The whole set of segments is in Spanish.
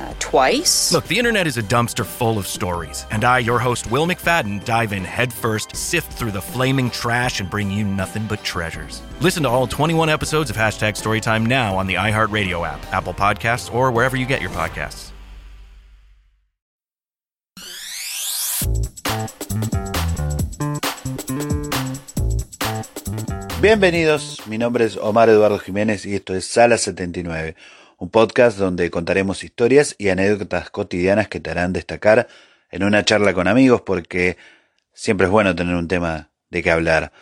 Uh, twice. Look, the internet is a dumpster full of stories, and I, your host, Will McFadden, dive in headfirst, sift through the flaming trash, and bring you nothing but treasures. Listen to all 21 episodes of Hashtag Storytime now on the iHeartRadio app, Apple Podcasts, or wherever you get your podcasts. Bienvenidos, mi nombre es Omar Eduardo Jiménez y esto es Sala 79, un podcast donde contaremos historias y anécdotas cotidianas que te harán destacar en una charla con amigos porque siempre es bueno tener un tema de qué hablar.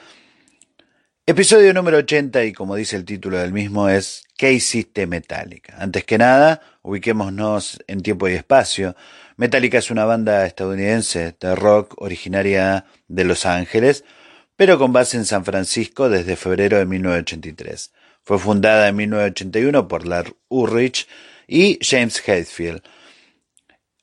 Episodio número 80 y como dice el título del mismo es ¿Qué hiciste Metallica? Antes que nada, ubiquémonos en tiempo y espacio. Metallica es una banda estadounidense de rock originaria de Los Ángeles, pero con base en San Francisco desde febrero de 1983. Fue fundada en 1981 por Lars Ulrich y James Hetfield.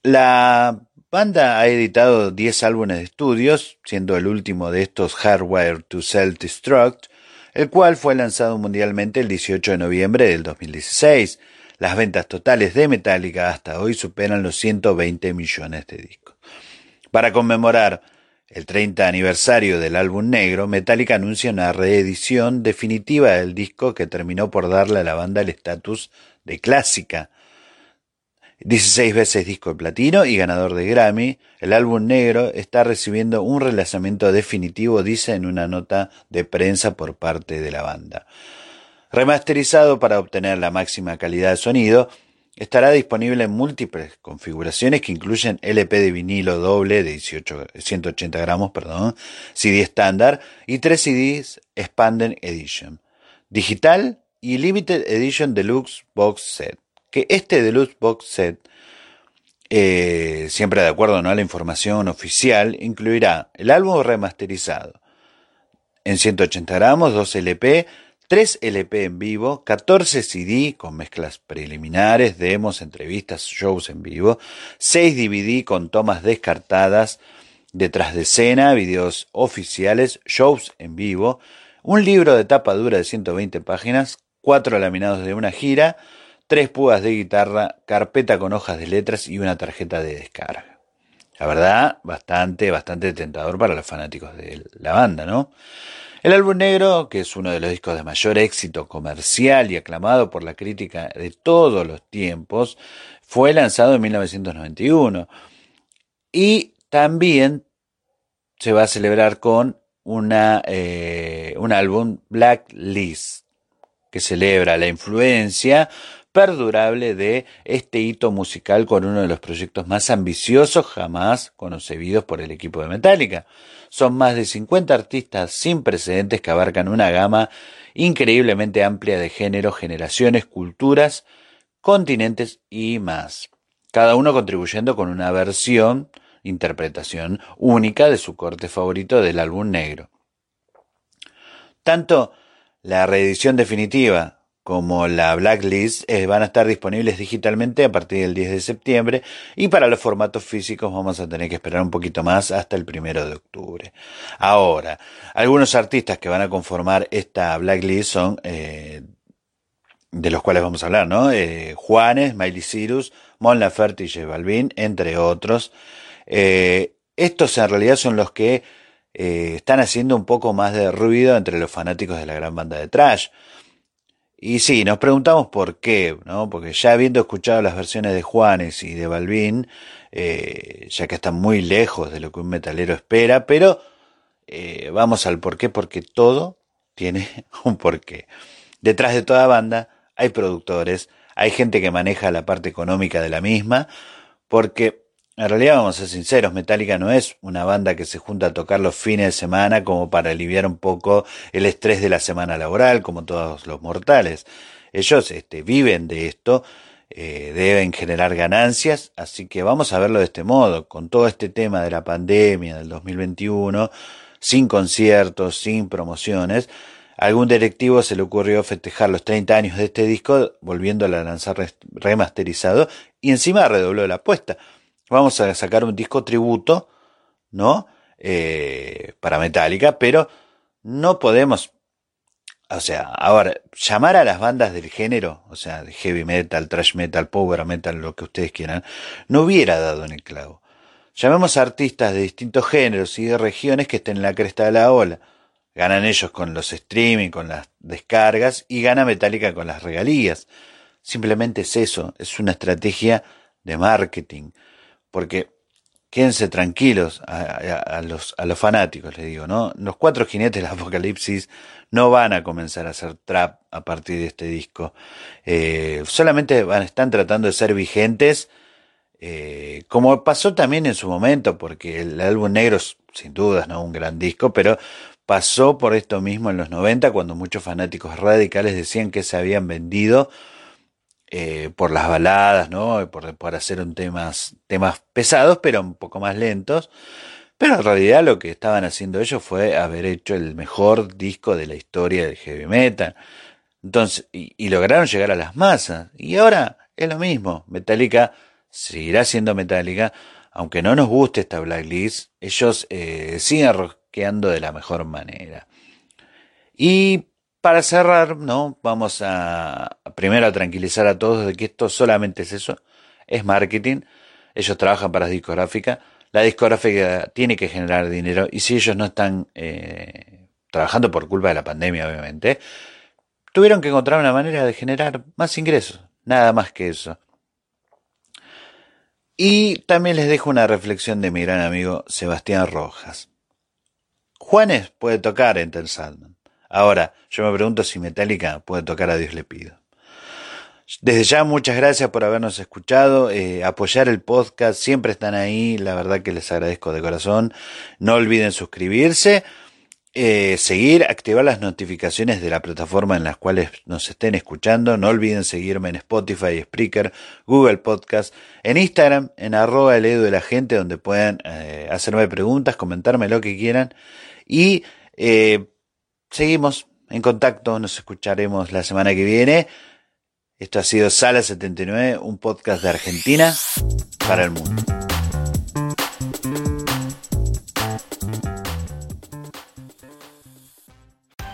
La banda ha editado 10 álbumes de estudios, siendo el último de estos Hardware to Self-Destruct, el cual fue lanzado mundialmente el 18 de noviembre del 2016. Las ventas totales de Metallica hasta hoy superan los 120 millones de discos. Para conmemorar el 30 aniversario del álbum negro, Metallica anuncia una reedición definitiva del disco que terminó por darle a la banda el estatus de clásica. 16 veces disco de platino y ganador de Grammy, el álbum negro está recibiendo un relanzamiento definitivo, dice en una nota de prensa por parte de la banda. Remasterizado para obtener la máxima calidad de sonido, Estará disponible en múltiples configuraciones que incluyen LP de vinilo doble de 18, 180 gramos, perdón, CD estándar y tres CDs Expanded Edition, digital y Limited Edition Deluxe Box Set. Que este Deluxe Box Set, eh, siempre de acuerdo ¿no? a la información oficial, incluirá el álbum remasterizado en 180 gramos, dos LP, 3 LP en vivo, 14 CD con mezclas preliminares, demos, entrevistas, shows en vivo, 6 DVD con tomas descartadas detrás de escena, videos oficiales, shows en vivo, un libro de tapa dura de 120 páginas, 4 laminados de una gira, 3 púas de guitarra, carpeta con hojas de letras y una tarjeta de descarga. La verdad, bastante, bastante tentador para los fanáticos de la banda, ¿no? El álbum negro, que es uno de los discos de mayor éxito comercial y aclamado por la crítica de todos los tiempos, fue lanzado en 1991 y también se va a celebrar con una, eh, un álbum Blacklist que celebra la influencia perdurable de este hito musical con uno de los proyectos más ambiciosos jamás concebidos por el equipo de Metallica. Son más de 50 artistas sin precedentes que abarcan una gama increíblemente amplia de géneros, generaciones, culturas, continentes y más. Cada uno contribuyendo con una versión, interpretación única de su corte favorito del álbum negro. Tanto la reedición definitiva como la Blacklist eh, van a estar disponibles digitalmente a partir del 10 de septiembre y para los formatos físicos vamos a tener que esperar un poquito más hasta el primero de octubre. Ahora, algunos artistas que van a conformar esta Blacklist son eh, de los cuales vamos a hablar, ¿no? Eh, Juanes, Miley Cyrus, Mon Laferte y J Balvin, entre otros. estos en realidad son los que están haciendo un poco más de ruido entre los fanáticos de la gran banda de trash. Y sí, nos preguntamos por qué, ¿no? Porque ya habiendo escuchado las versiones de Juanes y de Balvin, eh, ya que están muy lejos de lo que un metalero espera, pero eh, vamos al por qué, porque todo tiene un porqué. Detrás de toda banda hay productores, hay gente que maneja la parte económica de la misma, porque en realidad, vamos a ser sinceros, Metallica no es una banda que se junta a tocar los fines de semana como para aliviar un poco el estrés de la semana laboral, como todos los mortales. Ellos este, viven de esto, eh, deben generar ganancias, así que vamos a verlo de este modo, con todo este tema de la pandemia del 2021, sin conciertos, sin promociones, algún directivo se le ocurrió festejar los 30 años de este disco volviéndolo a lanzar remasterizado y encima redobló la apuesta. Vamos a sacar un disco tributo, ¿no? Eh, para Metallica, pero no podemos, o sea, ahora, llamar a las bandas del género, o sea, de heavy metal, thrash metal, power metal, lo que ustedes quieran, no hubiera dado en el clavo. Llamemos a artistas de distintos géneros y de regiones que estén en la cresta de la ola Ganan ellos con los streaming, con las descargas y gana Metallica con las regalías. Simplemente es eso, es una estrategia de marketing. Porque quédense tranquilos a, los, a los fanáticos, les digo, ¿no? Los cuatro jinetes del apocalipsis no van a comenzar a hacer trap a partir de este disco. Eh, solamente van, están tratando de ser vigentes, eh, como pasó también en su momento, porque el álbum negro es sin dudas no un gran disco, pero pasó por esto mismo en los 90, cuando muchos fanáticos radicales decían que se habían vendido eh, por las baladas, ¿no? Por, por hacer un temas, temas pesados, pero un poco más lentos. Pero en realidad lo que estaban haciendo ellos fue haber hecho el mejor disco de la historia del heavy metal. Entonces, y, lograron llegar a las masas. Y ahora es lo mismo. Metallica seguirá siendo Metallica. Aunque no nos guste esta blacklist, ellos eh, siguen de la mejor manera. Y para cerrar, ¿no? Vamos a primero a tranquilizar a todos de que esto solamente es eso, es marketing. Ellos trabajan para la discográfica. La discográfica tiene que generar dinero y si ellos no están eh, trabajando por culpa de la pandemia, obviamente, tuvieron que encontrar una manera de generar más ingresos. Nada más que eso. Y también les dejo una reflexión de mi gran amigo Sebastián Rojas. Juanes puede tocar Enter Sandman. Ahora, yo me pregunto si Metallica puede tocar a Dios le pido. Desde ya, muchas gracias por habernos escuchado, eh, apoyar el podcast, siempre están ahí, la verdad que les agradezco de corazón. No olviden suscribirse, eh, seguir, activar las notificaciones de la plataforma en las cuales nos estén escuchando. No olviden seguirme en Spotify, Spreaker, Google Podcast, en Instagram, en arroba el edu de la gente, donde puedan eh, hacerme preguntas, comentarme lo que quieran. Y eh, seguimos en contacto, nos escucharemos la semana que viene. Esto ha sido Sala 79, un podcast de Argentina para el mundo.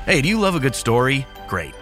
Hey, do you love a good story? Great.